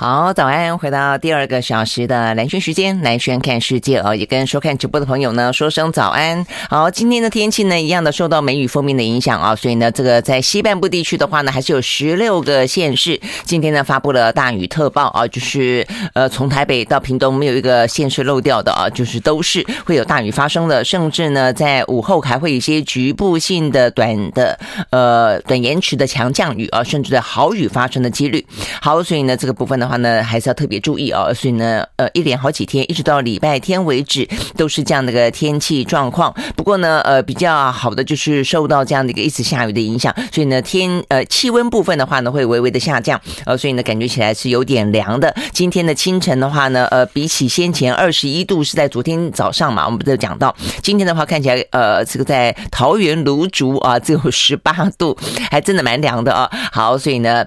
好，早安！回到第二个小时的蓝轩时间，蓝轩看世界哦，也跟收看直播的朋友呢说声早安。好，今天的天气呢，一样的受到梅雨锋面的影响啊，所以呢，这个在西半部地区的话呢，还是有十六个县市今天呢发布了大雨特报啊，就是呃从台北到屏东没有一个县市漏掉的啊，就是都是会有大雨发生的，甚至呢在午后还会有一些局部性的短的呃短延迟的强降雨啊，甚至的豪雨发生的几率。好，所以呢这个部分呢。话呢，还是要特别注意哦。所以呢，呃，一连好几天，一直到礼拜天为止，都是这样的一个天气状况。不过呢，呃，比较好的就是受到这样的一个一直下雨的影响，所以呢，天呃气温部分的话呢，会微微的下降。呃，所以呢，感觉起来是有点凉的。今天的清晨的话呢，呃，比起先前二十一度是在昨天早上嘛，我们不是讲到今天的话，看起来呃，这个在桃园芦竹啊，只有十八度，还真的蛮凉的啊。好，所以呢。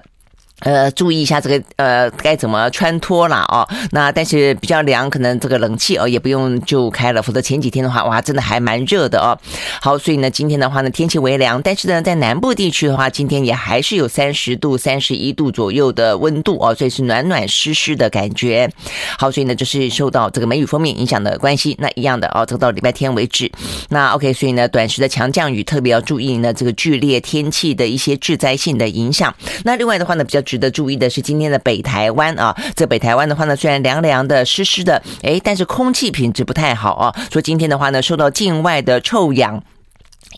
呃，注意一下这个呃，该怎么穿脱了哦。那但是比较凉，可能这个冷气哦也不用就开了，否则前几天的话，哇，真的还蛮热的哦。好，所以呢，今天的话呢，天气微凉，但是呢，在南部地区的话，今天也还是有三十度、三十一度左右的温度哦，所以是暖暖湿湿的感觉。好，所以呢，就是受到这个梅雨锋面影响的关系，那一样的哦，这个到礼拜天为止。那 OK，所以呢，短时的强降雨特别要注意呢，这个剧烈天气的一些致灾性的影响。那另外的话呢，比较。值得注意的是，今天的北台湾啊，这北台湾的话呢，虽然凉凉的、湿湿的，哎，但是空气品质不太好啊。说今天的话呢，受到境外的臭氧。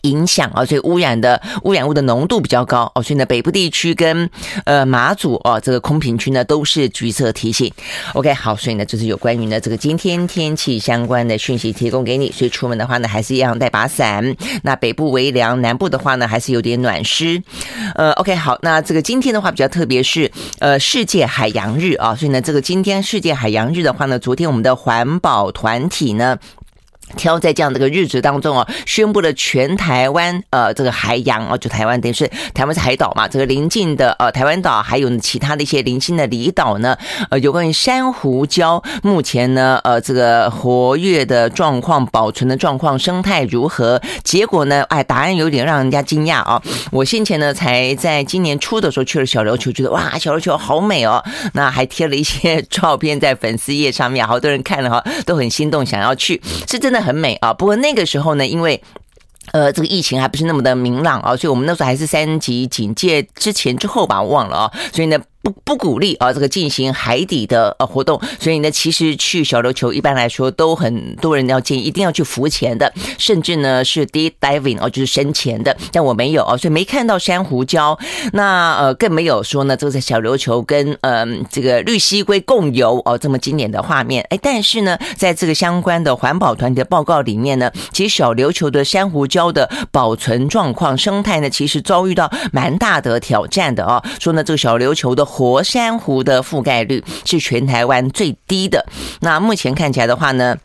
影响啊，所以污染的污染物的浓度比较高哦，所以呢，北部地区跟呃马祖哦，这个空品区呢都是橘色提醒。OK，好，所以呢，这是有关于呢这个今天天气相关的讯息提供给你。所以出门的话呢，还是一样带把伞。那北部微凉，南部的话呢，还是有点暖湿。呃，OK，好，那这个今天的话比较特别是呃世界海洋日啊，所以呢，这个今天世界海洋日的话呢，昨天我们的环保团体呢。挑在这样的一个日子当中啊，宣布了全台湾呃这个海洋啊，就台湾等于是台湾是海岛嘛，这个邻近的呃台湾岛还有其他的一些零星的离岛呢，呃有关于珊瑚礁目前呢呃这个活跃的状况、保存的状况、生态如何？结果呢，哎，答案有点让人家惊讶啊！我先前呢才在今年初的时候去了小琉球，觉得哇小琉球好美哦，那还贴了一些照片在粉丝页上面，好多人看了哈都很心动，想要去，是真的。很美啊，不过那个时候呢，因为呃这个疫情还不是那么的明朗啊，所以我们那时候还是三级警戒之前之后吧，我忘了啊，所以呢。不不鼓励啊，这个进行海底的呃活动，所以呢，其实去小琉球一般来说都很多人要建议一定要去浮潜的，甚至呢是 deep diving 哦，就是深潜的。但我没有哦，所以没看到珊瑚礁，那呃更没有说呢，这个在小琉球跟嗯、这个绿蠵龟共游哦这么经典的画面。哎，但是呢，在这个相关的环保团体的报告里面呢，其实小琉球的珊瑚礁的保存状况、生态呢，其实遭遇到蛮大的挑战的哦。说呢，这个小琉球的活珊瑚的覆盖率是全台湾最低的。那目前看起来的话呢，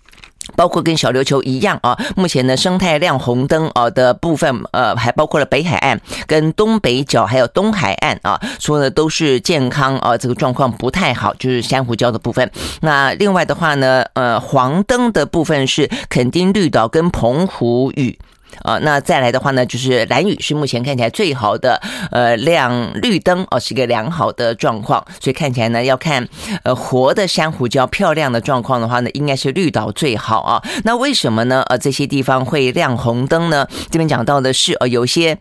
包括跟小琉球一样啊，目前呢生态亮红灯啊的部分，呃，还包括了北海岸、跟东北角还有东海岸啊，说的都是健康啊，这个状况不太好，就是珊瑚礁的部分。那另外的话呢，呃，黄灯的部分是垦丁绿岛跟澎湖屿。啊，那再来的话呢，就是蓝雨是目前看起来最好的，呃，亮绿灯哦，是一个良好的状况，所以看起来呢，要看呃活的珊瑚礁漂亮的状况的话呢，应该是绿岛最好啊。那为什么呢？呃，这些地方会亮红灯呢？这边讲到的是呃，有些。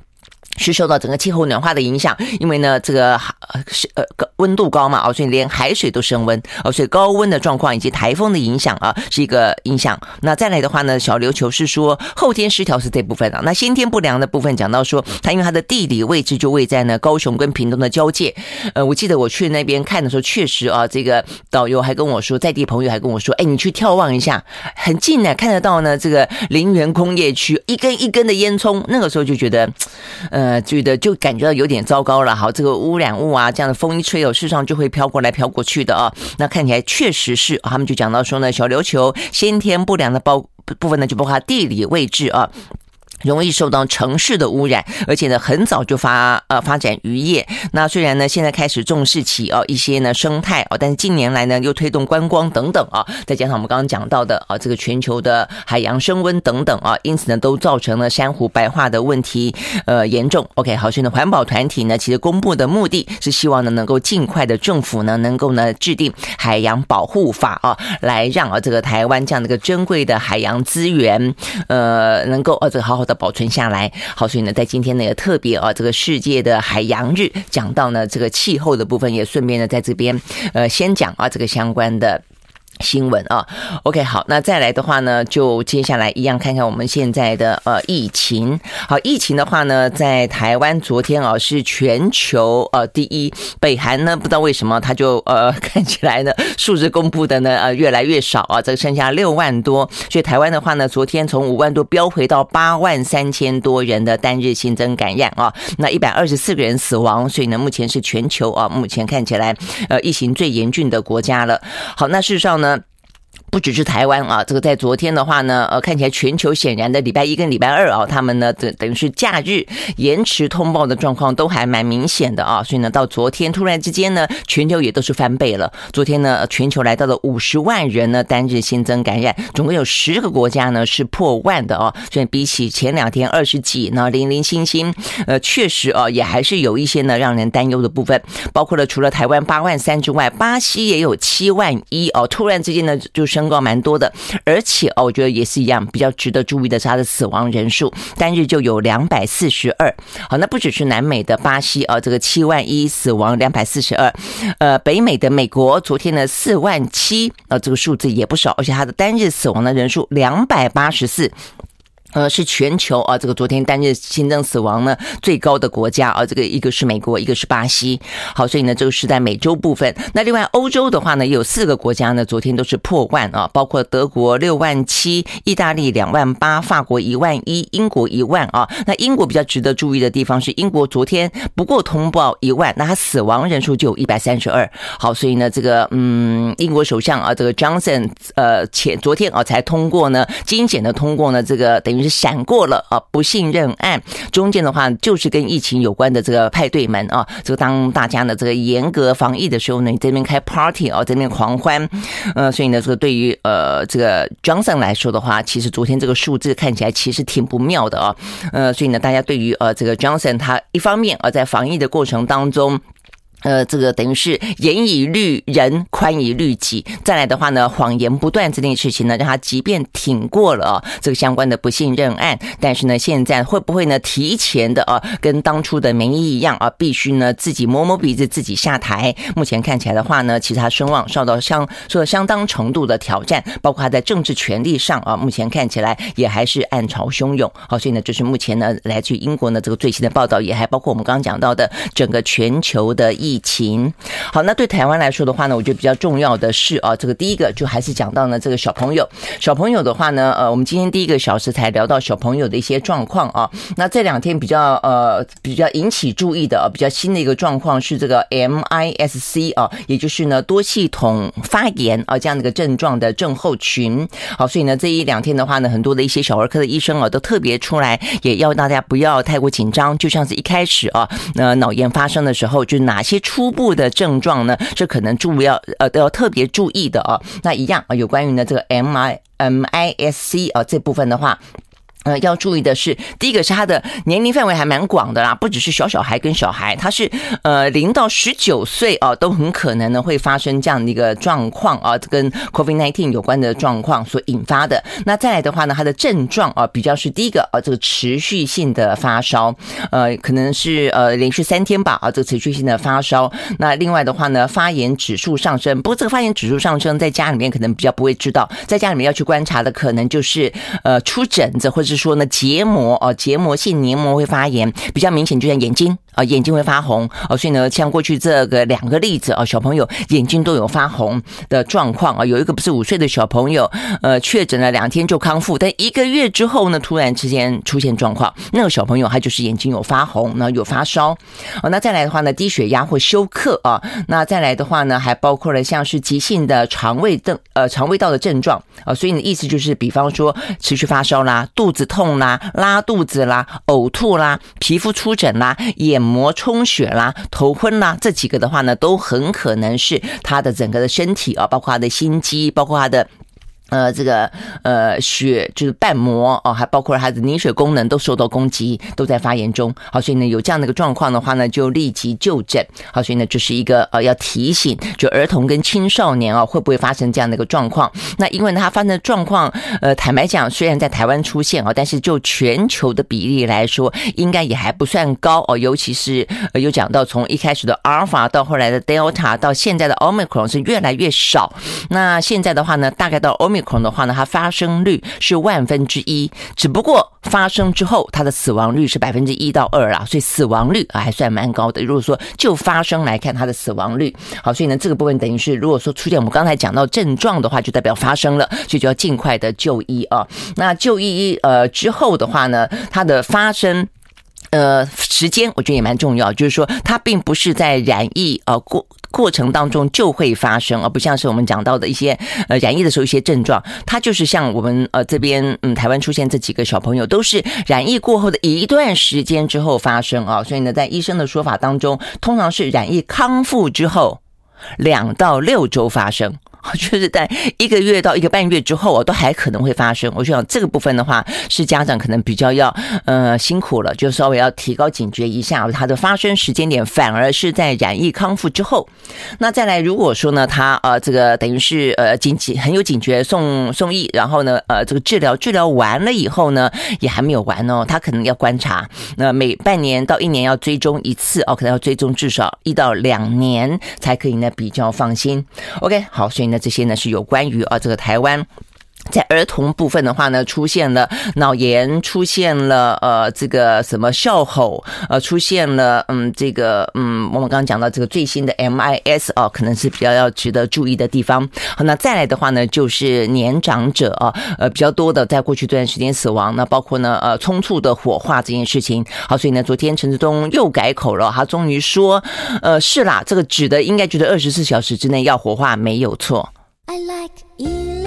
是受到整个气候暖化的影响，因为呢，这个是呃温度高嘛，哦，所以连海水都升温，哦，所以高温的状况以及台风的影响啊，是一个影响。那再来的话呢，小琉球是说后天失调是这部分啊，那先天不良的部分讲到说，它因为它的地理位置就位在呢高雄跟屏东的交界。呃，我记得我去那边看的时候，确实啊，这个导游还跟我说，在地朋友还跟我说，哎，你去眺望一下，很近呢，看得到呢，这个林园工业区一根一根的烟囱，那个时候就觉得，呃。呃，觉得就感觉到有点糟糕了，好，这个污染物啊，这样的风一吹哦，事实上就会飘过来飘过去的啊。那看起来确实是，他们就讲到说呢，小琉球先天不良的包部分呢，就包括地理位置啊。容易受到城市的污染，而且呢，很早就发呃发展渔业。那虽然呢，现在开始重视起哦一些呢生态哦，但是近年来呢又推动观光等等啊，再加上我们刚刚讲到的啊这个全球的海洋升温等等啊，因此呢都造成了珊瑚白化的问题呃严重。OK，好，所以呢环保团体呢其实公布的目的是希望呢能够尽快的政府呢能够呢制定海洋保护法啊，来让啊这个台湾这样的一个珍贵的海洋资源呃能够呃这个好好保存下来，好，所以呢，在今天呢也特别啊，这个世界的海洋日讲到呢这个气候的部分，也顺便呢在这边呃先讲啊这个相关的。新闻啊，OK，好，那再来的话呢，就接下来一样看看我们现在的呃疫情。好，疫情的话呢，在台湾昨天啊是全球呃第一，北韩呢不知道为什么他就呃看起来呢数字公布的呢呃越来越少啊，这个剩下六万多，所以台湾的话呢，昨天从五万多飙回到八万三千多人的单日新增感染啊，那一百二十四个人死亡，所以呢目前是全球啊目前看起来呃疫情最严峻的国家了。好，那事实上呢。不只是台湾啊，这个在昨天的话呢，呃，看起来全球显然的礼拜一跟礼拜二啊，他们呢等等于是假日延迟通报的状况都还蛮明显的啊，所以呢，到昨天突然之间呢，全球也都是翻倍了。昨天呢，全球来到了五十万人呢单日新增感染，总共有十个国家呢是破万的啊，所以比起前两天二十几呢零零星星，呃，确实啊也还是有一些呢让人担忧的部分，包括了除了台湾八万三之外，巴西也有七万一哦，突然之间呢就升高蛮多的，而且哦，我觉得也是一样，比较值得注意的是它的死亡人数，单日就有两百四十二。好，那不只是南美的巴西啊，这个七万一死亡两百四十二，呃，北美的美国昨天呢四万七，呃，这个数字也不少，而且它的单日死亡的人数两百八十四。呃，是全球啊，这个昨天单日新增死亡呢最高的国家啊，这个一个是美国，一个是巴西。好，所以呢，这个是在美洲部分。那另外欧洲的话呢，有四个国家呢，昨天都是破万啊，包括德国六万七，意大利两万八，法国一万一，英国一万啊。那英国比较值得注意的地方是，英国昨天不过通报一万，那他死亡人数就有一百三十二。好，所以呢，这个嗯，英国首相啊，这个 Johnson 呃前昨天啊才通过呢，精简的通过呢，这个等于。是闪过了啊，不信任案中间的话，就是跟疫情有关的这个派对门啊，这个当大家呢这个严格防疫的时候呢，你这边开 party 啊，这边狂欢，呃，所以呢，这个对于呃这个 Johnson 来说的话，其实昨天这个数字看起来其实挺不妙的啊，呃，所以呢，大家对于呃这个 Johnson 他一方面啊在防疫的过程当中。呃，这个等于是严以律人，宽以律己。再来的话呢，谎言不断这件事情呢，让他即便挺过了这个相关的不信任案，但是呢，现在会不会呢提前的啊，跟当初的民意一样啊，必须呢自己摸摸鼻子自己下台？目前看起来的话呢，其实他声望受到相受到相当程度的挑战，包括他在政治权力上啊，目前看起来也还是暗潮汹涌。好，所以呢，就是目前呢，来自于英国呢这个最新的报道，也还包括我们刚刚讲到的整个全球的疫。疫情好，那对台湾来说的话呢，我觉得比较重要的是啊，这个第一个就还是讲到呢，这个小朋友，小朋友的话呢，呃，我们今天第一个小时才聊到小朋友的一些状况啊。那这两天比较呃比较引起注意的比较新的一个状况是这个 MIS-C 啊，也就是呢多系统发炎啊这样的一个症状的症候群。好，所以呢这一两天的话呢，很多的一些小儿科的医生啊都特别出来，也要大家不要太过紧张，就像是一开始啊，那脑炎发生的时候，就哪些。初步的症状呢，是可能注意要呃都要特别注意的啊。那一样啊，有关于呢这个 M I M I S C 啊这部分的话。呃，要注意的是，第一个是他的年龄范围还蛮广的啦，不只是小小孩跟小孩，他是呃零到十九岁啊，都很可能呢会发生这样的一个状况啊，跟 COVID-19 有关的状况所引发的。那再来的话呢，他的症状啊，比较是第一个啊，这个持续性的发烧，呃，可能是呃连续三天吧啊，这个持续性的发烧。那另外的话呢，发炎指数上升，不过这个发炎指数上升，在家里面可能比较不会知道，在家里面要去观察的可能就是呃出疹子或者。是说呢，结膜哦，结膜性黏膜会发炎，比较明显，就像眼睛啊，眼睛会发红哦，所以呢，像过去这个两个例子啊，小朋友眼睛都有发红的状况啊，有一个不是五岁的小朋友，呃，确诊了两天就康复，但一个月之后呢，突然之间出现状况，那个小朋友他就是眼睛有发红，然后有发烧哦，那再来的话呢，低血压或休克啊，那再来的话呢，还包括了像是急性的肠胃症呃肠胃道的症状啊，所以呢，意思就是，比方说持续发烧啦，肚子。痛啦、拉肚子啦、呕吐啦、皮肤出疹啦、眼膜充血啦、头昏啦，这几个的话呢，都很可能是他的整个的身体啊，包括他的心肌，包括他的。呃，这个呃血就是瓣膜哦，还包括他的凝血功能都受到攻击，都在发炎中。好，所以呢，有这样的一个状况的话呢，就立即就诊。好，所以呢，这是一个呃要提醒，就儿童跟青少年啊，会不会发生这样的一个状况？那因为呢，它发生的状况，呃，坦白讲，虽然在台湾出现啊，但是就全球的比例来说，应该也还不算高哦。尤其是呃，有讲到从一开始的阿尔法到后来的 Delta 到现在的 Omicron 是越来越少。那现在的话呢，大概到 Omicron 的话呢，它发生率是万分之一，只不过发生之后，它的死亡率是百分之一到二啊，所以死亡率啊还算蛮高的。如果说就发生来看，它的死亡率好，所以呢这个部分等于是，如果说出现我们刚才讲到症状的话，就代表发生了，所以就要尽快的就医啊。那就医呃之后的话呢，它的发生。呃，时间我觉得也蛮重要，就是说它并不是在染疫呃过过程当中就会发生，而不像是我们讲到的一些呃染疫的时候一些症状，它就是像我们呃这边嗯台湾出现这几个小朋友，都是染疫过后的一段时间之后发生啊，所以呢，在医生的说法当中，通常是染疫康复之后两到六周发生。就是在一个月到一个半月之后，都还可能会发生。我想这个部分的话，是家长可能比较要呃辛苦了，就稍微要提高警觉一下。它的发生时间点反而是在染疫康复之后。那再来，如果说呢，他呃这个等于是呃警警很有警觉送送医，然后呢呃这个治疗治疗完了以后呢，也还没有完哦，他可能要观察。那每半年到一年要追踪一次哦，可能要追踪至少一到两年才可以呢比较放心。OK，好，所以。那这些呢是有关于啊这个台湾在儿童部分的话呢，出现了脑炎，出现了呃这个什么哮吼，呃出现了嗯这个嗯我们刚刚讲到这个最新的 MIS 哦，可能是比较要值得注意的地方。好，那再来的话呢，就是年长者啊，呃比较多的在过去这段时间死亡，那包括呢呃匆促的火化这件事情。好，所以呢昨天陈志东又改口了，他终于说，呃是啦，这个指的应该觉得二十四小时之内要火化没有错。I like you.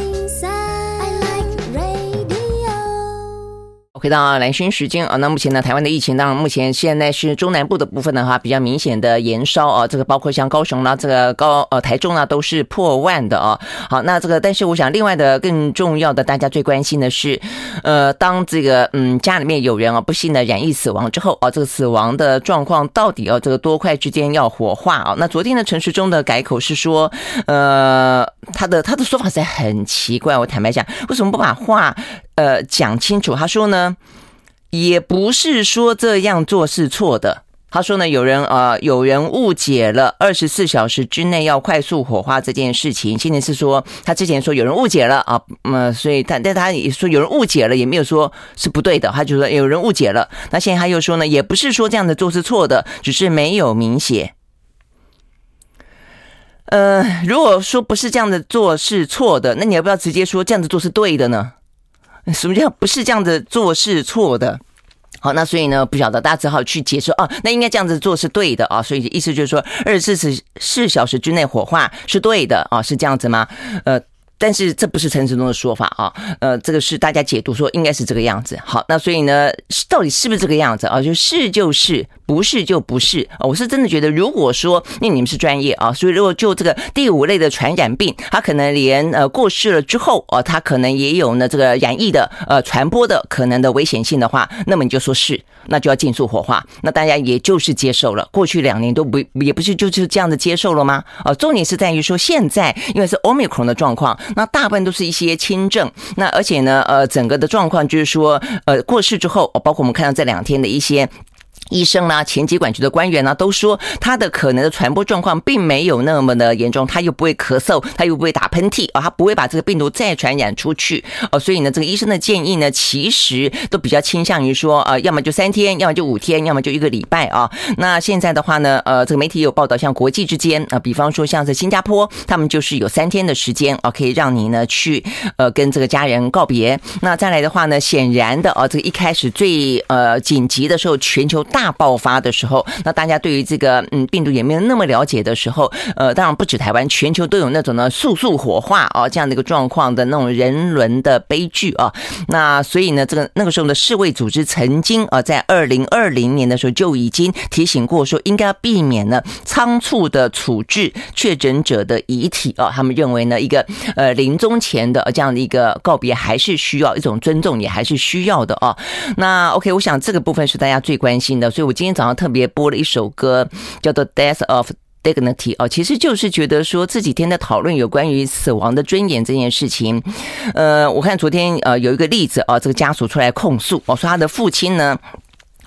回到蓝轩时间啊，那目前呢，台湾的疫情当然目前现在是中南部的部分的话，比较明显的延烧啊，这个包括像高雄啦，这个高呃台中啊，都是破万的啊。好，那这个但是我想另外的更重要的，大家最关心的是，呃，当这个嗯家里面有人啊不幸的染疫死亡之后啊，这个死亡的状况到底要这个多快之间要火化啊？那昨天的陈时中的改口是说，呃，他的他的说法实在很奇怪，我坦白讲，为什么不把话？呃，讲清楚。他说呢，也不是说这样做是错的。他说呢，有人呃，有人误解了二十四小时之内要快速火化这件事情。现在是说，他之前说有人误解了啊，嗯，所以他但他也说有人误解了，也没有说是不对的。他就说有人误解了。那现在他又说呢，也不是说这样的做是错的，只是没有明写。呃，如果说不是这样的做是错的，那你要不要直接说这样子做是对的呢？什么叫不是这样子做是错的？好，那所以呢，不晓得大家只好去解释啊，那应该这样子做是对的啊，所以意思就是说，二十四四小时之内火化是对的啊，是这样子吗？呃。但是这不是陈时中的说法啊，呃，这个是大家解读说应该是这个样子。好，那所以呢，到底是不是这个样子啊？就是就是，不是就不是。我是真的觉得，如果说那你们是专业啊，所以如果就这个第五类的传染病，它可能连呃过世了之后啊，它可能也有呢这个染疫的呃传播的可能的危险性的话，那么你就说是，那就要尽速火化。那大家也就是接受了，过去两年都不也不是就是这样子接受了吗？啊，重点是在于说现在因为是 Omicron 的状况。那大部分都是一些轻症，那而且呢，呃，整个的状况就是说，呃，过世之后，包括我们看到这两天的一些。医生啦，前疾管局的官员呢，都说他的可能的传播状况并没有那么的严重，他又不会咳嗽，他又不会打喷嚏啊，他不会把这个病毒再传染出去哦，所以呢，这个医生的建议呢，其实都比较倾向于说，呃，要么就三天，要么就五天，要么就一个礼拜啊。那现在的话呢，呃，这个媒体有报道，像国际之间啊，比方说像是新加坡，他们就是有三天的时间啊，可以让你呢去呃跟这个家人告别。那再来的话呢，显然的啊，这个一开始最呃紧急的时候，全球。大爆发的时候，那大家对于这个嗯病毒也没有那么了解的时候，呃，当然不止台湾，全球都有那种呢速速火化啊这样的一个状况的那种人伦的悲剧啊。那所以呢，这个那个时候的世卫组织曾经啊在二零二零年的时候就已经提醒过说，应该要避免呢仓促的处置确诊者的遗体啊。他们认为呢，一个呃临终前的这样的一个告别还是需要一种尊重，也还是需要的啊。那 OK，我想这个部分是大家最关心的，所以我今天早上特别播了一首歌，叫做《Death of Dignity》哦，其实就是觉得说这几天的讨论有关于死亡的尊严这件事情。呃，我看昨天呃有一个例子啊，这个家属出来控诉哦，说他的父亲呢。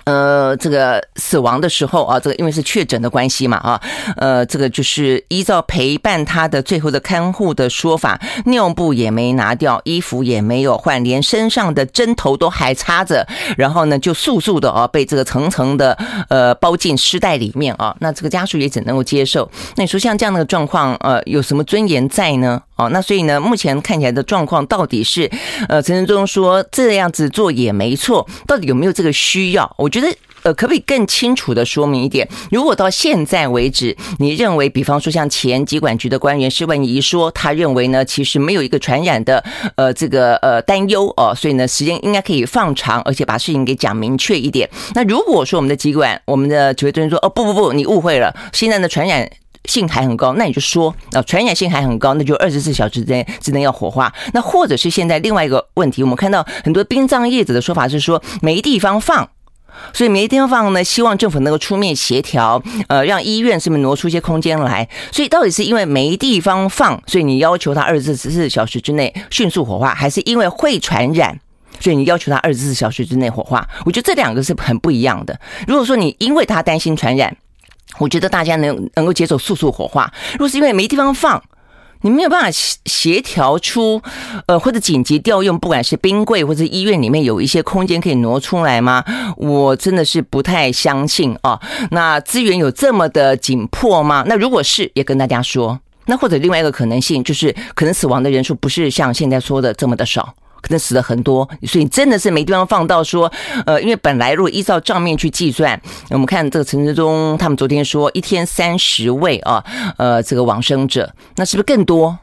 呃，这个死亡的时候啊，这个因为是确诊的关系嘛啊，呃，这个就是依照陪伴他的最后的看护的说法，尿布也没拿掉，衣服也没有换，连身上的针头都还插着，然后呢，就速速的啊被这个层层的呃包进尸袋里面啊，那这个家属也只能够接受。那你说像这样的状况，呃，有什么尊严在呢？哦，那所以呢，目前看起来的状况到底是，呃，陈振中说这样子做也没错，到底有没有这个需要？我觉得，呃，可不可以更清楚的说明一点？如果到现在为止，你认为，比方说像前疾管局的官员施文仪说，他认为呢，其实没有一个传染的，呃，这个呃担忧哦，所以呢，时间应该可以放长，而且把事情给讲明确一点。那如果说我们的疾管，我们的指挥中心说，哦，不不不，你误会了，现在的传染。性还很高，那你就说啊，传染性还很高，那就二十四小时之内只能要火化。那或者是现在另外一个问题，我们看到很多殡葬业者的说法是说没地方放，所以没地方放呢，希望政府能够出面协调，呃，让医院是不是挪出一些空间来？所以到底是因为没地方放，所以你要求他二十四小时之内迅速火化，还是因为会传染，所以你要求他二十四小时之内火化？我觉得这两个是很不一样的。如果说你因为他担心传染，我觉得大家能能够接受速速火化。如果是因为没地方放，你没有办法协调出，呃，或者紧急调用，不管是冰柜或者医院里面有一些空间可以挪出来吗？我真的是不太相信啊。那资源有这么的紧迫吗？那如果是，也跟大家说。那或者另外一个可能性就是，可能死亡的人数不是像现在说的这么的少。可能死了很多，所以真的是没地方放到说，呃，因为本来如果依照账面去计算，我们看这个陈志忠他们昨天说一天三十位啊，呃，这个往生者，那是不是更多？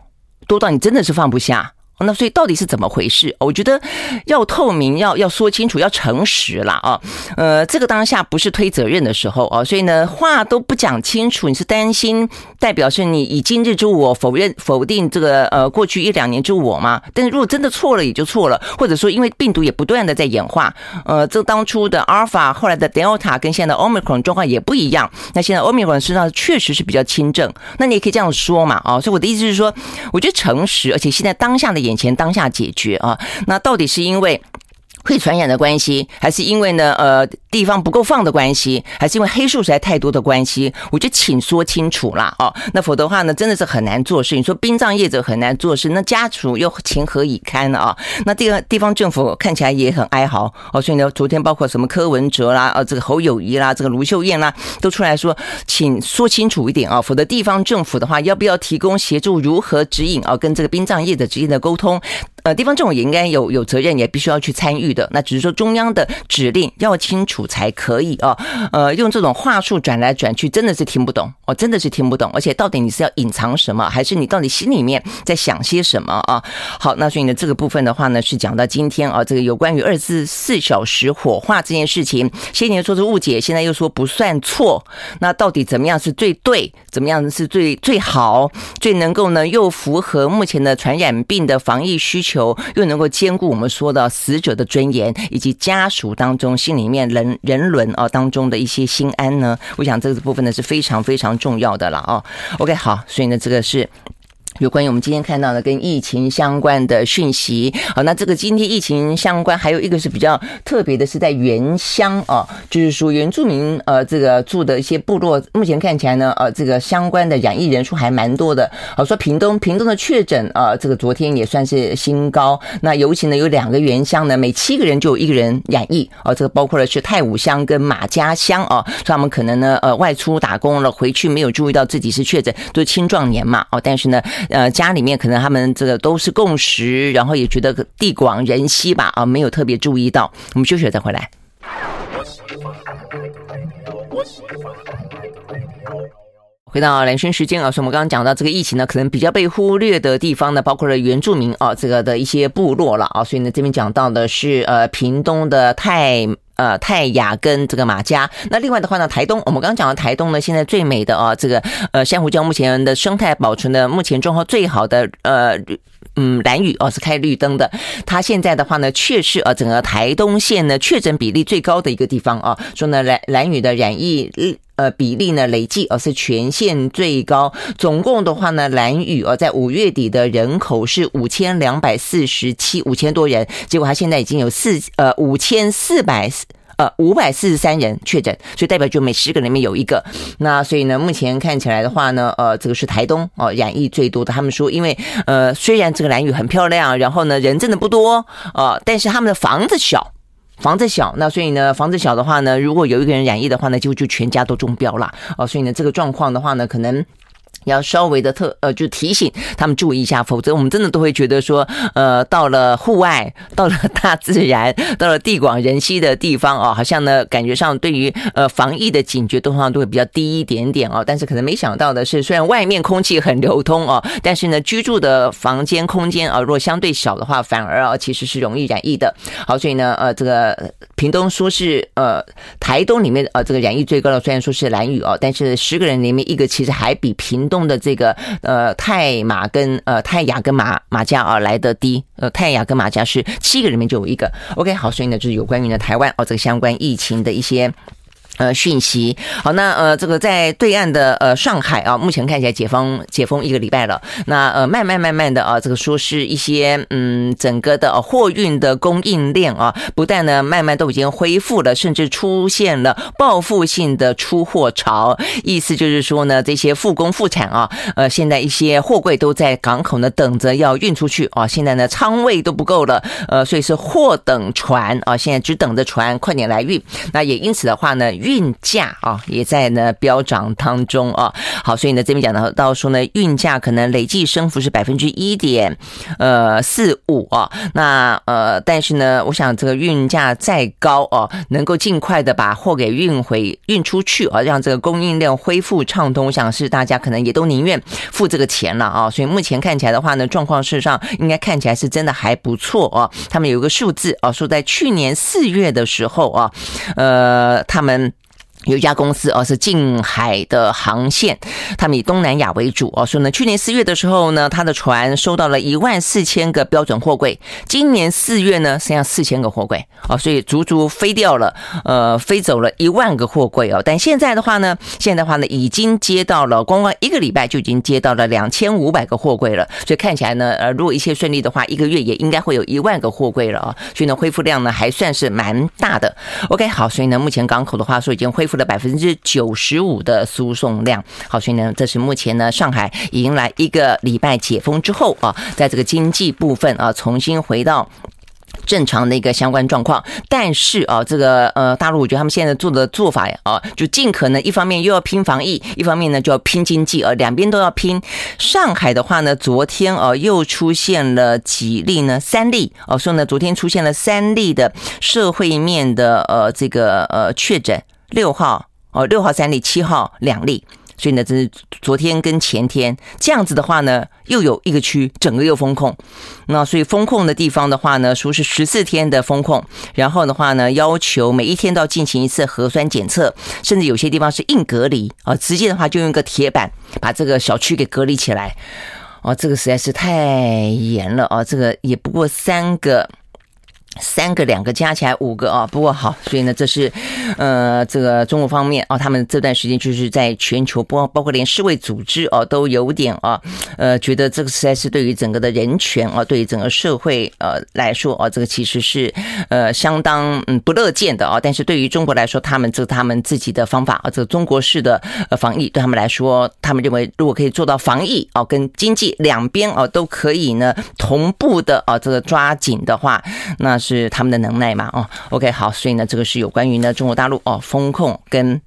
多到你真的是放不下？那所以到底是怎么回事？我觉得要透明，要要说清楚，要诚实啦啊！呃，这个当下不是推责任的时候啊，所以呢，话都不讲清楚，你是担心代表是你以今日之我否认否定这个呃过去一两年之我吗？但是如果真的错了也就错了，或者说因为病毒也不断的在演化，呃，这当初的阿尔法，后来的 Delta 跟现在的 Omicron 状况也不一样，那现在 Omicron 实际上确实是比较轻症，那你也可以这样说嘛啊！所以我的意思是说，我觉得诚实，而且现在当下的。眼前当下解决啊，那到底是因为会传染的关系，还是因为呢呃地方不够放的关系，还是因为黑数实在太多的关系？我觉得请说清楚啦哦，那否则的话呢，真的是很难做事。你说殡葬业者很难做事，那家属又情何以堪呢啊？那地方地方政府看起来也很哀嚎哦，所以呢，昨天包括什么柯文哲啦，呃，这个侯友谊啦，这个卢秀燕啦，都出来说，请说清楚一点啊，否则地方政府的话，要不要提供协助，如何指引啊，跟这个殡葬业者之间的沟通？呃，地方政府也应该有有责任，也必须要去参与的。那只是说中央的指令要清楚才可以啊。呃，用这种话术转来转去，真的是听不懂，我真的是听不懂。而且到底你是要隐藏什么，还是你到底心里面在想些什么啊？好，那所以呢，这个部分的话呢，是讲到今天啊，这个有关于二十四小时火化这件事情，先前说是误解，现在又说不算错。那到底怎么样是最对？怎么样是最最好？最能够呢，又符合目前的传染病的防疫需求？又能够兼顾我们说的死者的尊严，以及家属当中心里面人人伦啊当中的一些心安呢？我想这个部分呢是非常非常重要的了啊。OK，好，所以呢这个是。有关于我们今天看到的跟疫情相关的讯息，好，那这个今天疫情相关还有一个是比较特别的，是在原乡啊，就是说原住民呃这个住的一些部落，目前看起来呢呃这个相关的染疫人数还蛮多的。好，说屏东屏东的确诊啊，这个昨天也算是新高。那尤其呢有两个原乡呢，每七个人就有一个人染疫啊，这个包括了是太武乡跟马家乡啊，所以他们可能呢呃外出打工了，回去没有注意到自己是确诊，都是青壮年嘛哦，但是呢。呃，家里面可能他们这个都是共识，然后也觉得地广人稀吧，啊，没有特别注意到。我们休息了再回来。回到蓝轩时间啊，所以我们刚刚讲到这个疫情呢，可能比较被忽略的地方呢，包括了原住民啊，这个的一些部落了啊，所以呢，这边讲到的是呃，屏东的泰呃泰雅跟这个马家。那另外的话呢，台东，我们刚刚讲到台东呢，现在最美的啊，这个呃珊瑚礁目前的生态保存的目前状况最好的呃嗯蓝雨哦是开绿灯的，它现在的话呢，却是呃整个台东县呢确诊比例最高的一个地方啊，说呢蓝蓝雨的染疫。呃，比例呢累计哦是全县最高，总共的话呢，兰屿哦在五月底的人口是五千两百四十七，五千多人，结果他现在已经有四呃五千四百呃五百四十三人确诊，所以代表就每十个里面有一个。那所以呢，目前看起来的话呢，呃，这个是台东哦染疫最多的。他们说，因为呃虽然这个兰屿很漂亮，然后呢人真的不多呃，但是他们的房子小。房子小，那所以呢，房子小的话呢，如果有一个人染疫的话呢，就就全家都中标了啊。所以呢，这个状况的话呢，可能。要稍微的特呃，就提醒他们注意一下，否则我们真的都会觉得说，呃，到了户外，到了大自然，到了地广人稀的地方哦，好像呢，感觉上对于呃防疫的警觉度上都会比较低一点点哦。但是可能没想到的是，虽然外面空气很流通哦，但是呢，居住的房间空间啊，如果相对小的话，反而啊其实是容易染疫的。好，所以呢，呃，这个屏东说是呃台东里面呃这个染疫最高的，虽然说是兰屿哦，但是十个人里面一个其实还比屏东。用的这个呃泰马跟呃泰雅跟马马加啊来的低，呃泰雅跟马加是七个里面就有一个。OK，好，所以呢就是有关于呢台湾哦这个相关疫情的一些。呃，讯息好，那呃，这个在对岸的呃上海啊，目前看起来解封解封一个礼拜了。那呃，慢慢慢慢的啊，这个说是一些嗯，整个的货运的供应链啊，不但呢慢慢都已经恢复了，甚至出现了报复性的出货潮。意思就是说呢，这些复工复产啊，呃，现在一些货柜都在港口呢等着要运出去啊，现在呢仓位都不够了，呃，所以是货等船啊，现在只等着船快点来运。那也因此的话呢。运价啊，也在呢飙涨当中啊。好，所以呢这边讲到到说呢，运价可能累计升幅是百分之一点呃四五啊。那呃，但是呢，我想这个运价再高哦，能够尽快的把货给运回运出去啊，让这个供应链恢复畅通，我想是大家可能也都宁愿付这个钱了啊。所以目前看起来的话呢，状况事实上应该看起来是真的还不错啊。他们有一个数字啊，说在去年四月的时候啊，呃，他们。有一家公司哦，是近海的航线，他们以东南亚为主哦。说呢，去年四月的时候呢，他的船收到了一万四千个标准货柜，今年四月呢，剩下四千个货柜哦，所以足足飞掉了，呃，飞走了一万个货柜哦。但现在的话呢，现在的话呢，已经接到了，光光一个礼拜就已经接到了两千五百个货柜了。所以看起来呢，呃，如果一切顺利的话，一个月也应该会有一万个货柜了啊。所以呢，恢复量呢还算是蛮大的。OK，好，所以呢，目前港口的话说已经恢复。的百分之九十五的输送量，好，所以呢，这是目前呢，上海迎来一个礼拜解封之后啊，在这个经济部分啊，重新回到正常的一个相关状况。但是啊，这个呃，大陆我觉得他们现在做的做法呀，啊，就尽可能一方面又要拼防疫，一方面呢就要拼经济，啊，两边都要拼。上海的话呢，昨天啊又出现了几例呢？三例哦，说呢，昨天出现了三例的社会面的呃这个呃确诊。六号哦，六号三例，七号两例，所以呢，这是昨天跟前天这样子的话呢，又有一个区整个又封控，那所以封控的地方的话呢，说是十四天的封控，然后的话呢，要求每一天都要进行一次核酸检测，甚至有些地方是硬隔离啊，直接的话就用一个铁板把这个小区给隔离起来，哦，这个实在是太严了啊，这个也不过三个。三个两个加起来五个啊，不过好，所以呢，这是呃，这个中国方面啊，他们这段时间就是在全球，包包括连世卫组织啊，都有点啊，呃，觉得这个实在是对于整个的人权啊，对于整个社会呃来说啊，这个其实是呃相当嗯不乐见的啊。但是对于中国来说，他们这他们自己的方法啊，这个中国式的呃防疫对他们来说，他们认为如果可以做到防疫啊跟经济两边啊都可以呢同步的啊这个抓紧的话，那。是他们的能耐嘛？哦，OK，好，所以呢，这个是有关于呢中国大陆哦风控跟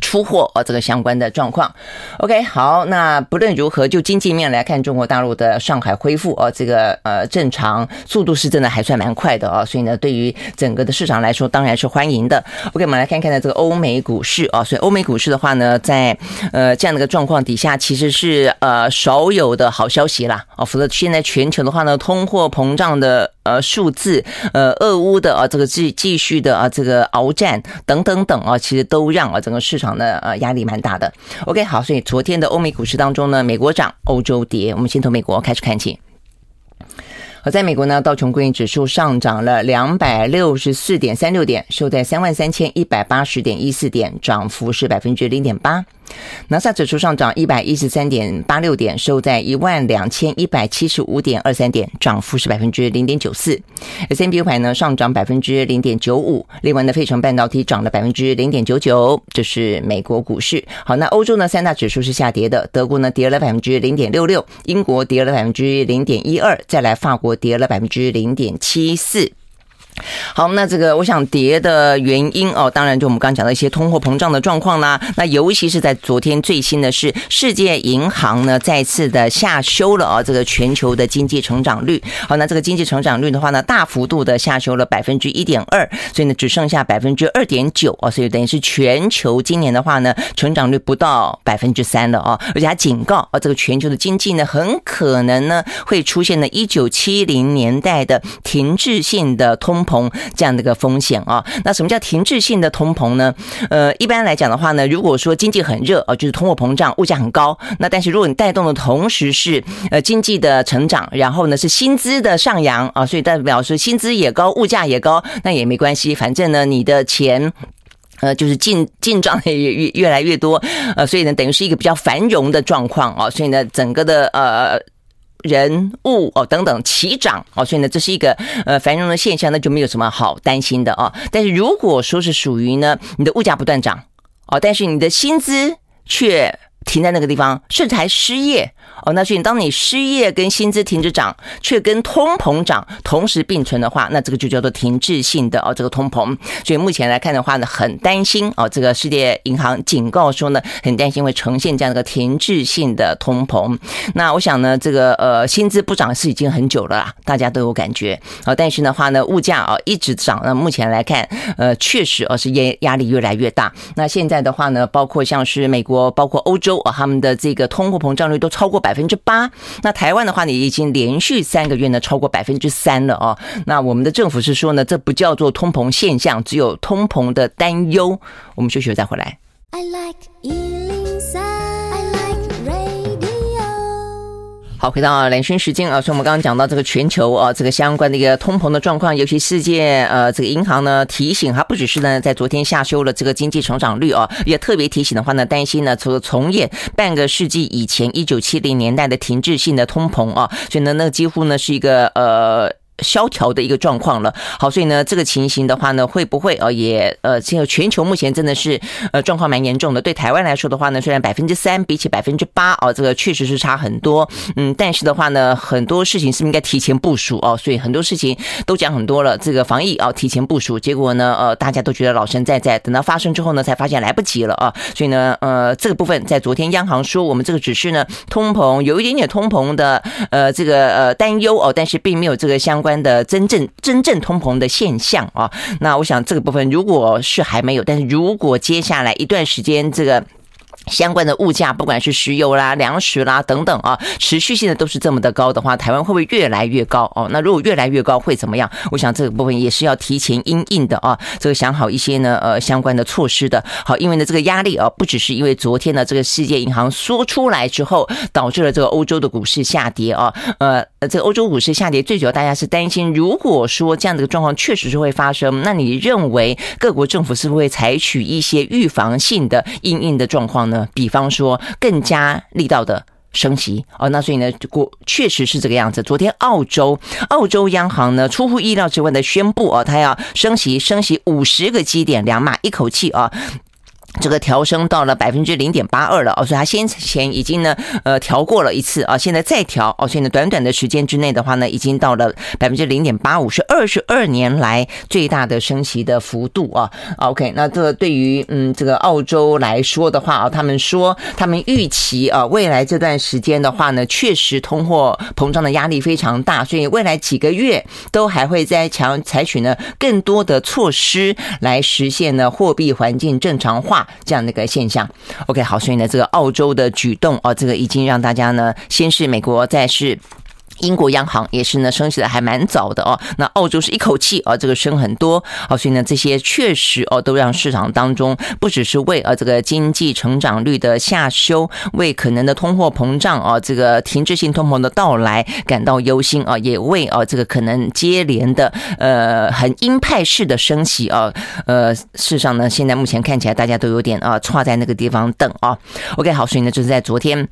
出货啊，这个相关的状况。OK，好，那不论如何，就经济面来看，中国大陆的上海恢复哦，这个呃正常速度是真的还算蛮快的啊，所以呢，对于整个的市场来说，当然是欢迎的。OK，我们来看看呢这个欧美股市啊，所以欧美股市的话呢，在呃这样的一个状况底下，其实是呃少有的好消息啦啊，否则现在全球的话呢，通货膨胀的。呃，数字，呃，俄乌的啊，这个继继续的啊，这个鏖战等等等啊，其实都让啊整个市场的呃压力蛮大的。OK，好，所以昨天的欧美股市当中呢，美国涨，欧洲跌。我们先从美国开始看起。而在美国呢，道琼工业指数上涨了两百六十四点三六点，收在三万三千一百八十点一四点，涨幅是百分之零点八。纳斯达克指数上涨一百一十三点八六点，收在一万两千一百七十五点二三点，涨幅是百分之零点九四。S&P 500呢上涨百分之零点九五，另外呢，费城半导体涨了百分之零点九九，这是美国股市。好，那欧洲呢三大指数是下跌的，德国呢跌了百分之零点六六，英国跌了百分之零点一二，再来法国跌了百分之零点七四。好，那这个我想跌的原因哦，当然就我们刚讲的一些通货膨胀的状况啦。那尤其是在昨天最新的是，世界银行呢再次的下修了啊这个全球的经济成长率。好，那这个经济成长率的话呢，大幅度的下修了百分之一点二，所以呢只剩下百分之二点九啊，所以等于是全球今年的话呢，成长率不到百分之三了啊，而且还警告啊，这个全球的经济呢很可能呢会出现呢一九七零年代的停滞性的通。膨这样的一个风险啊，那什么叫停滞性的通膨呢？呃，一般来讲的话呢，如果说经济很热啊，就是通货膨胀，物价很高，那但是如果你带动的同时是呃经济的成长，然后呢是薪资的上扬啊，所以代表说薪资也高，物价也高，那也没关系，反正呢你的钱呃就是进进账也越越来越多，呃，所以呢等于是一个比较繁荣的状况啊，所以呢整个的呃。人物哦等等齐涨哦，所以呢，这是一个呃繁荣的现象，那就没有什么好担心的哦。但是如果说是属于呢，你的物价不断涨哦，但是你的薪资却停在那个地方，甚至还失业。哦，那所以当你失业跟薪资停止涨，却跟通膨涨同时并存的话，那这个就叫做停滞性的哦，这个通膨。所以目前来看的话呢，很担心哦，这个世界银行警告说呢，很担心会呈现这样的一个停滞性的通膨。那我想呢，这个呃薪资不涨是已经很久了啦，大家都有感觉啊。但是的话呢，物价啊一直涨，那目前来看，呃，确实哦是压压力越来越大。那现在的话呢，包括像是美国，包括欧洲啊，他们的这个通货膨胀率都超过百。分之八，那台湾的话呢，已经连续三个月呢超过百分之三了哦。那我们的政府是说呢，这不叫做通膨现象，只有通膨的担忧。我们休息了再回来。I like 好，回到蓝轩时间啊，所以我们刚刚讲到这个全球啊，这个相关的一个通膨的状况，尤其世界呃，这个银行呢提醒，它不只是呢在昨天下修了这个经济成长率啊，也特别提醒的话呢，担心呢从重演半个世纪以前一九七零年代的停滞性的通膨啊，所以呢，那几乎呢是一个呃。萧条的一个状况了，好，所以呢，这个情形的话呢，会不会呃也呃，现在全球目前真的是呃状况蛮严重的。对台湾来说的话呢，虽然百分之三比起百分之八哦，这个确实是差很多，嗯，但是的话呢，很多事情是不是应该提前部署。哦，所以很多事情都讲很多了，这个防疫啊提前部署，结果呢，呃，大家都觉得老神在在，等到发生之后呢，才发现来不及了。啊，所以呢，呃，这个部分在昨天央行说，我们这个只是呢通膨有一点点通膨的呃这个呃担忧哦，但是并没有这个相关。的真正真正通膨的现象啊，那我想这个部分如果是还没有，但是如果接下来一段时间这个。相关的物价，不管是石油啦、粮食啦等等啊，持续性的都是这么的高的话，台湾会不会越来越高哦？那如果越来越高会怎么样？我想这个部分也是要提前应应的啊，这个想好一些呢呃相关的措施的。好，因为呢这个压力啊，不只是因为昨天呢这个世界银行说出来之后，导致了这个欧洲的股市下跌啊，呃，这个欧洲股市下跌最主要大家是担心，如果说这样的状况确实是会发生，那你认为各国政府是不是会采取一些预防性的应应的状况呢？呃，比方说更加力道的升息哦，那所以呢，国确实是这个样子。昨天澳洲澳洲央行呢出乎意料之外的宣布哦，它要升息升息五十个基点，两码一口气啊。这个调升到了百分之零点八二了哦，所以它先前已经呢呃调过了一次啊，现在再调哦，现在短短的时间之内的话呢，已经到了百分之零点八五，是二十二年来最大的升息的幅度啊。OK，那这对于嗯这个澳洲来说的话啊，他们说他们预期啊未来这段时间的话呢，确实通货膨胀的压力非常大，所以未来几个月都还会在强采取呢更多的措施来实现呢货币环境正常化。这样的一个现象，OK，好，所以呢，这个澳洲的举动哦，这个已经让大家呢，先是美国，再是。英国央行也是呢，升息的还蛮早的哦。那澳洲是一口气啊，这个升很多，啊，所以呢，这些确实哦，都让市场当中不只是为啊这个经济成长率的下修，为可能的通货膨胀啊这个停滞性通膨的到来感到忧心啊，也为啊这个可能接连的呃很鹰派式的升息啊，呃，事实上呢，现在目前看起来大家都有点啊，差在那个地方等啊。OK，好，所以呢，就是在昨天。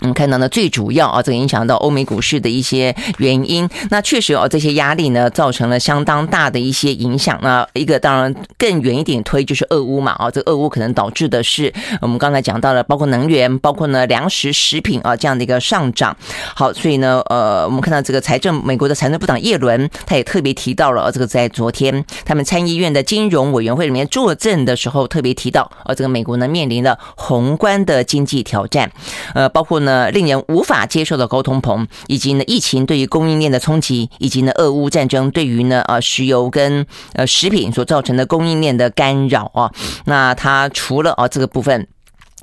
我们看到呢，最主要啊，这个影响到欧美股市的一些原因。那确实哦，这些压力呢，造成了相当大的一些影响。那一个当然更远一点推，就是俄乌嘛啊，这个俄乌可能导致的是我们刚才讲到了，包括能源，包括呢粮食、食品啊这样的一个上涨。好，所以呢，呃，我们看到这个财政，美国的财政部长叶伦他也特别提到了，这个在昨天他们参议院的金融委员会里面作证的时候，特别提到，呃，这个美国呢面临了宏观的经济挑战，呃，包括呢。呃，令人无法接受的高通膨，以及呢疫情对于供应链的冲击，以及呢俄乌战争对于呢呃石油跟呃食品所造成的供应链的干扰啊，那它除了啊这个部分。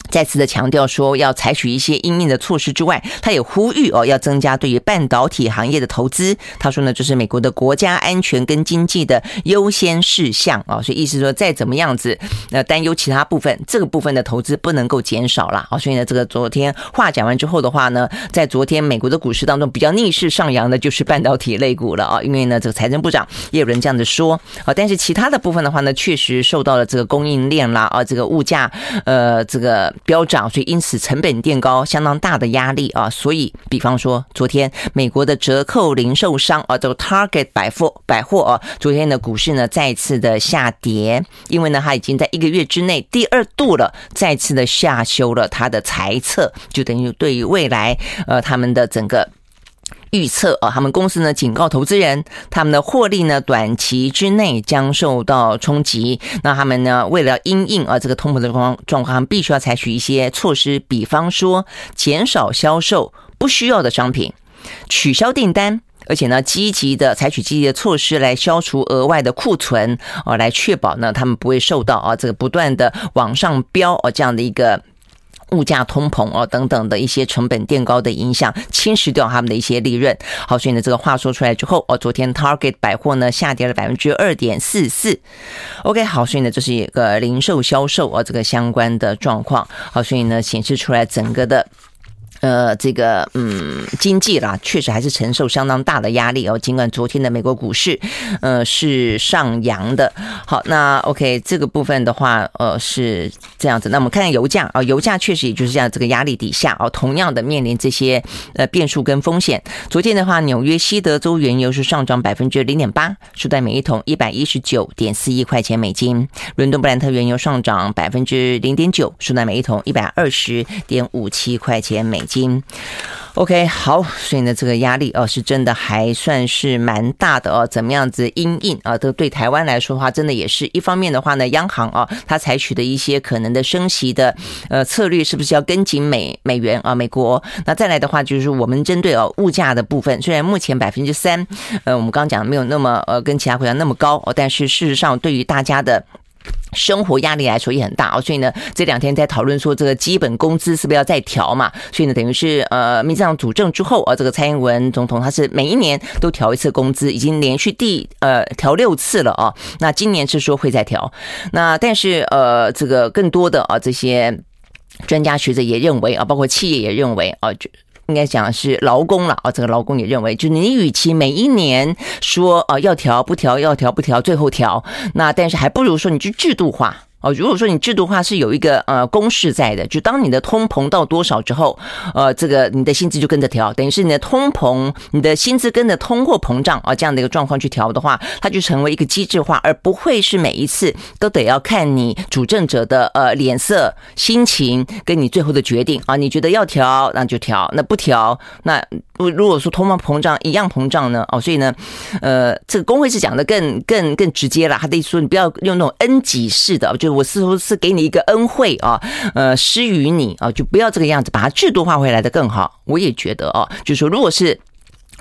再次的强调说要采取一些应应的措施之外，他也呼吁哦要增加对于半导体行业的投资。他说呢，这是美国的国家安全跟经济的优先事项啊，所以意思说再怎么样子，呃担忧其他部分，这个部分的投资不能够减少了啊。所以呢，这个昨天话讲完之后的话呢，在昨天美国的股市当中比较逆势上扬的就是半导体类股了啊，因为呢这个财政部长也有人这样子说啊，但是其他的部分的话呢，确实受到了这个供应链啦啊这个物价呃这个。飙涨，所以因此成本垫高，相当大的压力啊。所以，比方说，昨天美国的折扣零售商啊，这个 Target 百货百货啊，昨天的股市呢再次的下跌，因为呢，它已经在一个月之内第二度了，再次的下修了它的财测，就等于对于未来呃他们的整个。预测啊，他们公司呢警告投资人，他们的获利呢短期之内将受到冲击。那他们呢为了因应啊这个通膨的状状况，必须要采取一些措施，比方说减少销售不需要的商品，取消订单，而且呢积极的采取积极的措施来消除额外的库存啊，来确保呢他们不会受到啊这个不断的往上飙啊这样的一个。物价通膨哦，等等的一些成本垫高的影响，侵蚀掉他们的一些利润。好，所以呢，这个话说出来之后，哦，昨天 Target 百货呢下跌了百分之二点四四。OK，好，所以呢，这是一个零售销售哦，这个相关的状况。好，所以呢，显示出来整个的。呃，这个嗯，经济啦，确实还是承受相当大的压力哦。尽管昨天的美国股市，呃，是上扬的。好，那 OK，这个部分的话，呃，是这样子。那我们看看油价啊，油价确实也就是这样，这个压力底下哦，同样的面临这些呃变数跟风险。昨天的话，纽约西德州原油是上涨百分之零点八，收在每一桶一百一十九点四一块钱美金。伦敦布兰特原油上涨百分之零点九，收在每一桶一百二十点五七块钱美金。金，OK，好，所以呢，这个压力哦，是真的还算是蛮大的哦。怎么样子因应啊？都对台湾来说的话，真的也是一方面的话呢，央行啊，它采取的一些可能的升息的呃策略，是不是要跟紧美美元啊？美国那再来的话，就是我们针对哦物价的部分，虽然目前百分之三，呃，我们刚刚讲没有那么呃跟其他国家那么高哦，但是事实上对于大家的。生活压力来说也很大哦，所以呢，这两天在讨论说这个基本工资是不是要再调嘛？所以呢，等于是呃，民进党主政之后啊，这个蔡英文总统他是每一年都调一次工资，已经连续第呃调六次了啊。那今年是说会再调，那但是呃，这个更多的啊这些专家学者也认为啊，包括企业也认为啊，就。应该讲是劳工了啊，这个劳工也认为，就是你与其每一年说啊要调不调要调不调，最后调，那但是还不如说你去制度化。哦。如果说你制度化是有一个呃公式在的，就当你的通膨到多少之后，呃，这个你的薪资就跟着调，等于是你的通膨，你的薪资跟着通货膨胀啊这样的一个状况去调的话，它就成为一个机制化，而不会是每一次都得要看你主政者的呃脸色、心情跟你最后的决定啊。你觉得要调，那就调；那不调，那如果说通货膨胀一样膨胀呢？哦，所以呢，呃，这个工会是讲的更更更直接了，他的意思说你不要用那种恩给式的，就我似乎是给你一个恩惠啊，呃，施予你啊，就不要这个样子，把它制度化会来的更好。我也觉得哦，就是说如果是。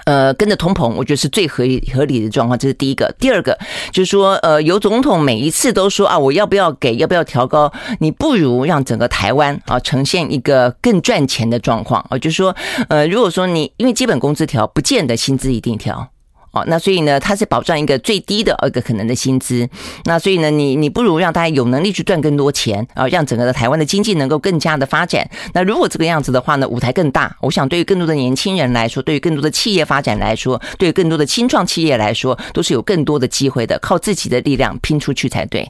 呃，跟着通膨，我觉得是最合理合理的状况，这是第一个。第二个就是说，呃，有总统每一次都说啊，我要不要给，要不要调高？你不如让整个台湾啊呈现一个更赚钱的状况啊，就是说，呃，如果说你因为基本工资调，不见得薪资一定调。哦，那所以呢，它是保障一个最低的一个可能的薪资。那所以呢，你你不如让大家有能力去赚更多钱啊，让整个的台湾的经济能够更加的发展。那如果这个样子的话呢，舞台更大，我想对于更多的年轻人来说，对于更多的企业发展来说，对于更多的新创企业来说，都是有更多的机会的，靠自己的力量拼出去才对。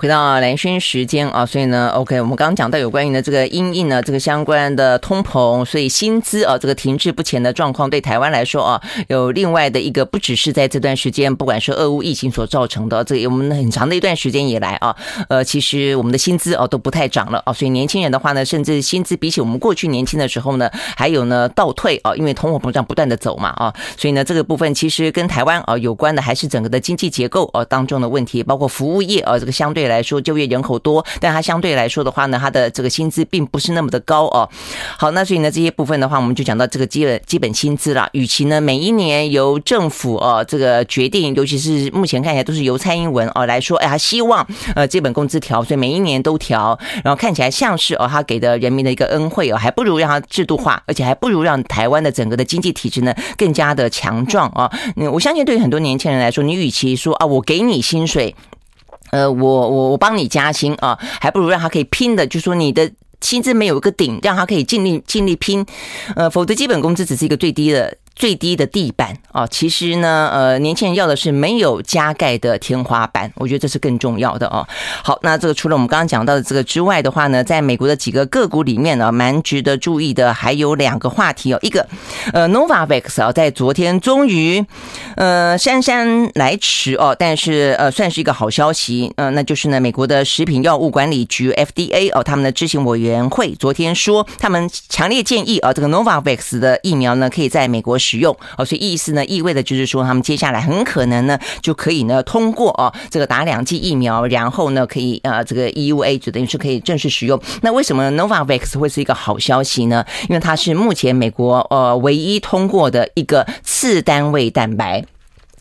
回到蓝轩时间啊，所以呢，OK，我们刚刚讲到有关于呢这个因应呢这个相关的通膨，所以薪资啊这个停滞不前的状况，对台湾来说啊，有另外的一个，不只是在这段时间，不管是俄乌疫情所造成的，这个我们很长的一段时间以来啊，呃，其实我们的薪资啊都不太涨了啊，所以年轻人的话呢，甚至薪资比起我们过去年轻的时候呢，还有呢倒退啊，因为通货膨胀不断的走嘛啊，所以呢这个部分其实跟台湾啊有关的还是整个的经济结构啊当中的问题，包括服务业啊这个相对。来说就业人口多，但它相对来说的话呢，它的这个薪资并不是那么的高哦。好，那所以呢，这些部分的话，我们就讲到这个基本基本薪资了。与其呢每一年由政府哦这个决定，尤其是目前看起来都是由蔡英文哦来说，哎，他希望呃基本工资调，所以每一年都调，然后看起来像是哦他给的人民的一个恩惠哦，还不如让它制度化，而且还不如让台湾的整个的经济体制呢更加的强壮啊。我相信对于很多年轻人来说，你与其说啊我给你薪水。呃，我我我帮你加薪啊，还不如让他可以拼的，就说你的薪资没有一个顶，让他可以尽力尽力拼，呃，否则基本工资只是一个最低的。最低的地板啊，其实呢，呃，年轻人要的是没有加盖的天花板，我觉得这是更重要的哦。好，那这个除了我们刚刚讲到的这个之外的话呢，在美国的几个个股里面呢，蛮值得注意的还有两个话题哦。一个，呃，Novavax 啊，在昨天终于呃姗姗来迟哦，但是呃算是一个好消息，呃，那就是呢，美国的食品药物管理局 FDA 哦，他们的执行委员会昨天说，他们强烈建议啊，这个 Novavax 的疫苗呢，可以在美国使用哦，所以意思呢，意味的就是说，他们接下来很可能呢，就可以呢通过哦，这个打两剂疫苗，然后呢可以呃这个 EUA 就等于是可以正式使用。那为什么 Novavax 会是一个好消息呢？因为它是目前美国呃唯一通过的一个次单位蛋白。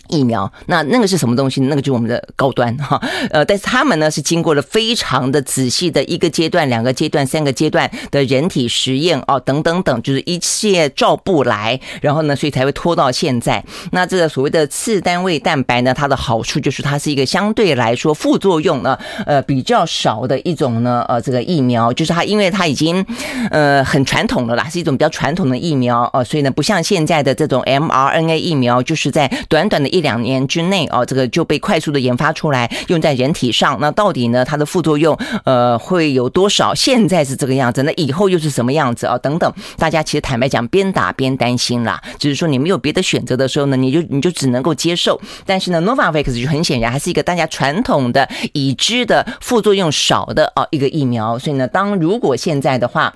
疫苗，那那个是什么东西？那个就是我们的高端哈，呃，但是他们呢是经过了非常的仔细的一个阶段、两个阶段、三个阶段的人体实验哦，等等等，就是一切照不来，然后呢，所以才会拖到现在。那这个所谓的次单位蛋白呢，它的好处就是它是一个相对来说副作用呢，呃，比较少的一种呢，呃，这个疫苗，就是它因为它已经呃很传统了啦，是一种比较传统的疫苗哦，所以呢，不像现在的这种 mRNA 疫苗，就是在短短的一。一两年之内哦，这个就被快速的研发出来，用在人体上。那到底呢，它的副作用呃会有多少？现在是这个样子，那以后又是什么样子啊？等等，大家其实坦白讲，边打边担心啦。只是说你没有别的选择的时候呢，你就你就只能够接受。但是呢，Novavax 就很显然还是一个大家传统的已知的副作用少的啊一个疫苗。所以呢，当如果现在的话。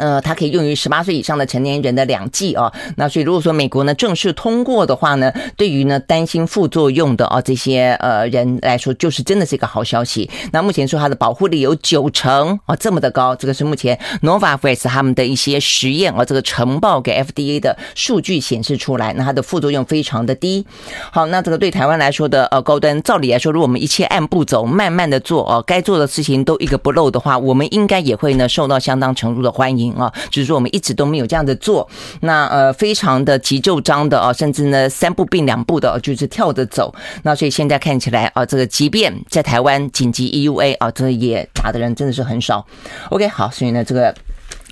呃，它可以用于十八岁以上的成年人的两剂哦。那所以如果说美国呢正式通过的话呢，对于呢担心副作用的哦这些呃人来说，就是真的是一个好消息。那目前说它的保护力有九成哦，这么的高，这个是目前 Novavax 他们的一些实验哦，这个呈报给 FDA 的数据显示出来，那它的副作用非常的低。好，那这个对台湾来说的呃高端，照理来说，如果我们一切按步走，慢慢的做哦，该做的事情都一个不漏的话，我们应该也会呢受到相当程度的欢迎。啊，就是说我们一直都没有这样的做，那呃非常的急就章的啊，甚至呢三步并两步的，就是跳着走。那所以现在看起来啊，这个即便在台湾紧急 EUA 啊，这也打的人真的是很少。OK，好，所以呢这个。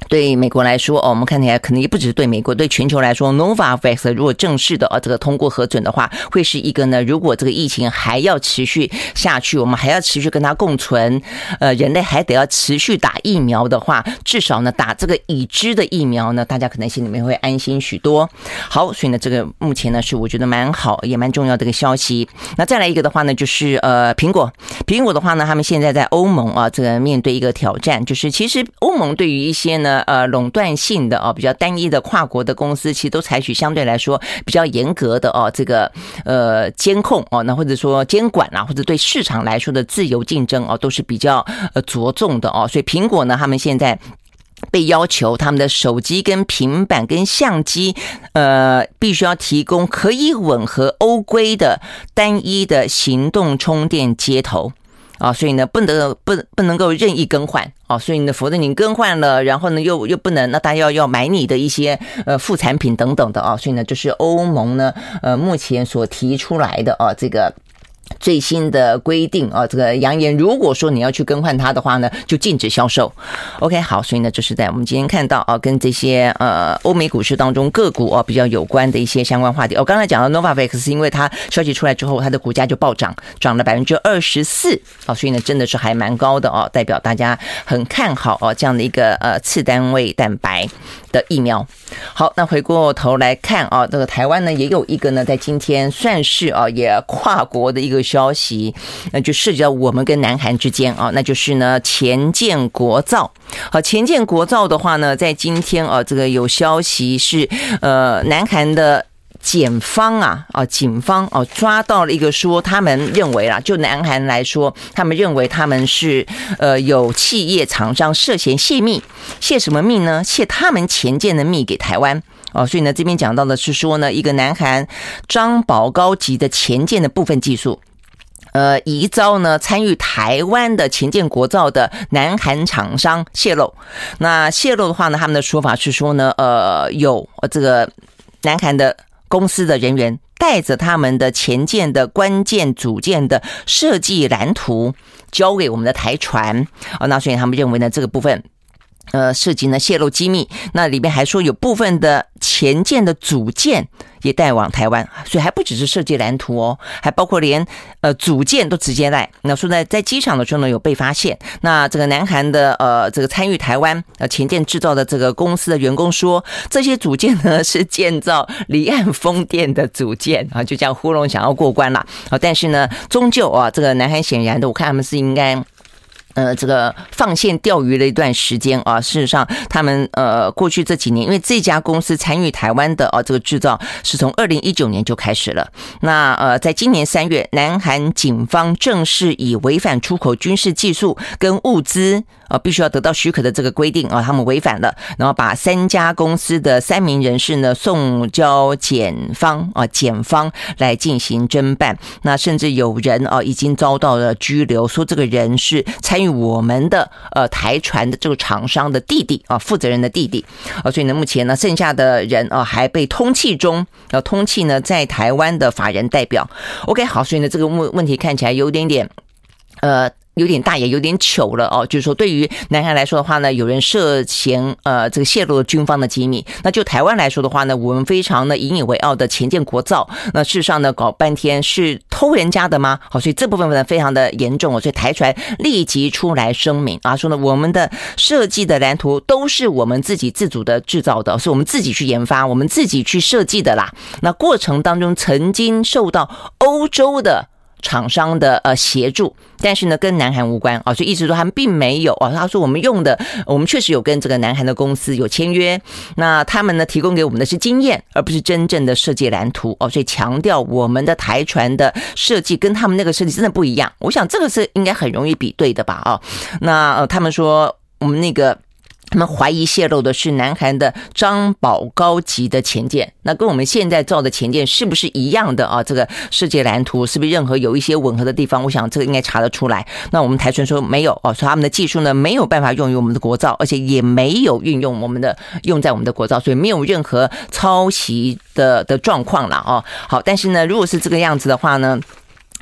对美国来说哦，我们看起来可能也不只是对美国，对全球来说，Novavax 如果正式的啊这个通过核准的话，会是一个呢，如果这个疫情还要持续下去，我们还要持续跟它共存，呃，人类还得要持续打疫苗的话，至少呢打这个已知的疫苗呢，大家可能心里面会安心许多。好，所以呢，这个目前呢是我觉得蛮好也蛮重要的一个消息。那再来一个的话呢，就是呃苹果，苹果的话呢，他们现在在欧盟啊这个面对一个挑战，就是其实欧盟对于一些呢。呃，垄断性的哦，比较单一的跨国的公司，其实都采取相对来说比较严格的哦，这个呃监控哦，那或者说监管啊，或者对市场来说的自由竞争哦，都是比较呃着重的哦。所以苹果呢，他们现在被要求他们的手机跟平板跟相机，呃，必须要提供可以吻合欧规的单一的行动充电接头。啊，所以呢，不能不不能够任意更换啊，所以呢，否则你更换了，然后呢，又又不能，那大家要要买你的一些呃副产品等等的啊，所以呢，这是欧盟呢呃目前所提出来的啊这个。最新的规定啊，这个扬言，如果说你要去更换它的话呢，就禁止销售。OK，好，所以呢，就是在我们今天看到啊，跟这些呃欧美股市当中个股啊比较有关的一些相关话题。我刚才讲到 Novavax 是因为它消息出来之后，它的股价就暴涨，涨了百分之二十四啊，所以呢，真的是还蛮高的哦，代表大家很看好哦这样的一个呃次单位蛋白的疫苗。好，那回过头来看啊，这个台湾呢也有一个呢，在今天算是啊也跨国的一个。消息，那就涉及到我们跟南韩之间啊，那就是呢，前建国造。好，前建国造的话呢，在今天啊，这个有消息是，呃，南韩的检方啊，啊，警方啊，抓到了一个说，他们认为啊，就南韩来说，他们认为他们是呃有企业厂商涉嫌泄密，泄什么密呢？泄他们前建的密给台湾。哦，所以呢，这边讲到的是说呢，一个南韩张宝高级的前建的部分技术。呃，疑遭呢参与台湾的前建国造的南韩厂商泄露。那泄露的话呢，他们的说法是说呢，呃，有这个南韩的公司的人员带着他们的前舰的关键组件的设计蓝图交给我们的台船。啊，那所以他们认为呢，这个部分。呃，涉及呢泄露机密，那里面还说有部分的前舰的组件也带往台湾，所以还不只是设计蓝图哦，还包括连呃组件都直接带。那说在在机场的时候呢，有被发现。那这个南韩的呃这个参与台湾呃前舰制造的这个公司的员工说，这些组件呢是建造离岸风电的组件啊，就这样糊弄想要过关了啊。但是呢，终究啊，这个南韩显然的，我看他们是应该。呃，这个放线钓鱼的一段时间啊，事实上，他们呃过去这几年，因为这家公司参与台湾的啊这个制造是从二零一九年就开始了。那呃，在今年三月，南韩警方正式以违反出口军事技术跟物资啊必须要得到许可的这个规定啊，他们违反了，然后把三家公司的三名人士呢送交检方啊检方来进行侦办。那甚至有人啊已经遭到了拘留，说这个人是参与。我们的呃台船的这个厂商的弟弟啊，负责人的弟弟啊，所以呢，目前呢，剩下的人啊还被通气中，要通气呢在台湾的法人代表。OK，好，所以呢，这个问问题看起来有点点呃。有点大，也有点糗了哦。就是说，对于南韩来说的话呢，有人涉嫌呃这个泄露了军方的机密。那就台湾来说的话呢，我们非常的引以为傲的前建国造，那事实上呢，搞半天是偷人家的吗？好，所以这部分呢非常的严重哦。所以台船立即出来声明啊，说呢，我们的设计的蓝图都是我们自己自主的制造的，是我们自己去研发，我们自己去设计的啦。那过程当中曾经受到欧洲的。厂商的呃协助，但是呢，跟南韩无关啊，所以意思说他们并没有啊。他说我们用的，我们确实有跟这个南韩的公司有签约，那他们呢提供给我们的是经验，而不是真正的设计蓝图哦。所以强调我们的台船的设计跟他们那个设计真的不一样。我想这个是应该很容易比对的吧？啊，那呃他们说我们那个。他们怀疑泄露的是南韩的张宝高级的前舰，那跟我们现在造的前舰是不是一样的啊？这个世界蓝图是不是任何有一些吻合的地方？我想这个应该查得出来。那我们台船说没有哦，说他们的技术呢没有办法用于我们的国造，而且也没有运用我们的用在我们的国造，所以没有任何抄袭的的状况了哦。好，但是呢，如果是这个样子的话呢？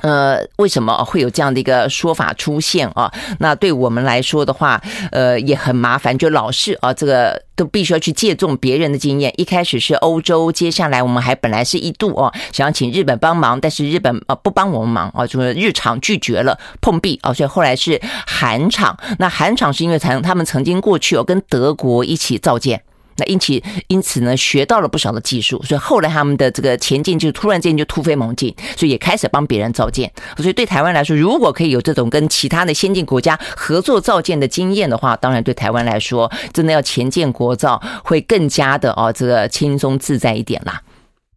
呃，为什么会有这样的一个说法出现啊？那对我们来说的话，呃，也很麻烦，就老是啊，这个都必须要去借重别人的经验。一开始是欧洲，接下来我们还本来是一度哦，想要请日本帮忙，但是日本啊不帮我们忙啊，就是日常拒绝了碰壁啊，所以后来是韩厂。那韩厂是因为曾他们曾经过去哦跟德国一起造舰。那因此，因此呢，学到了不少的技术，所以后来他们的这个前进就突然间就突飞猛进，所以也开始帮别人造舰。所以对台湾来说，如果可以有这种跟其他的先进国家合作造舰的经验的话，当然对台湾来说，真的要前建国造会更加的哦，这个轻松自在一点啦。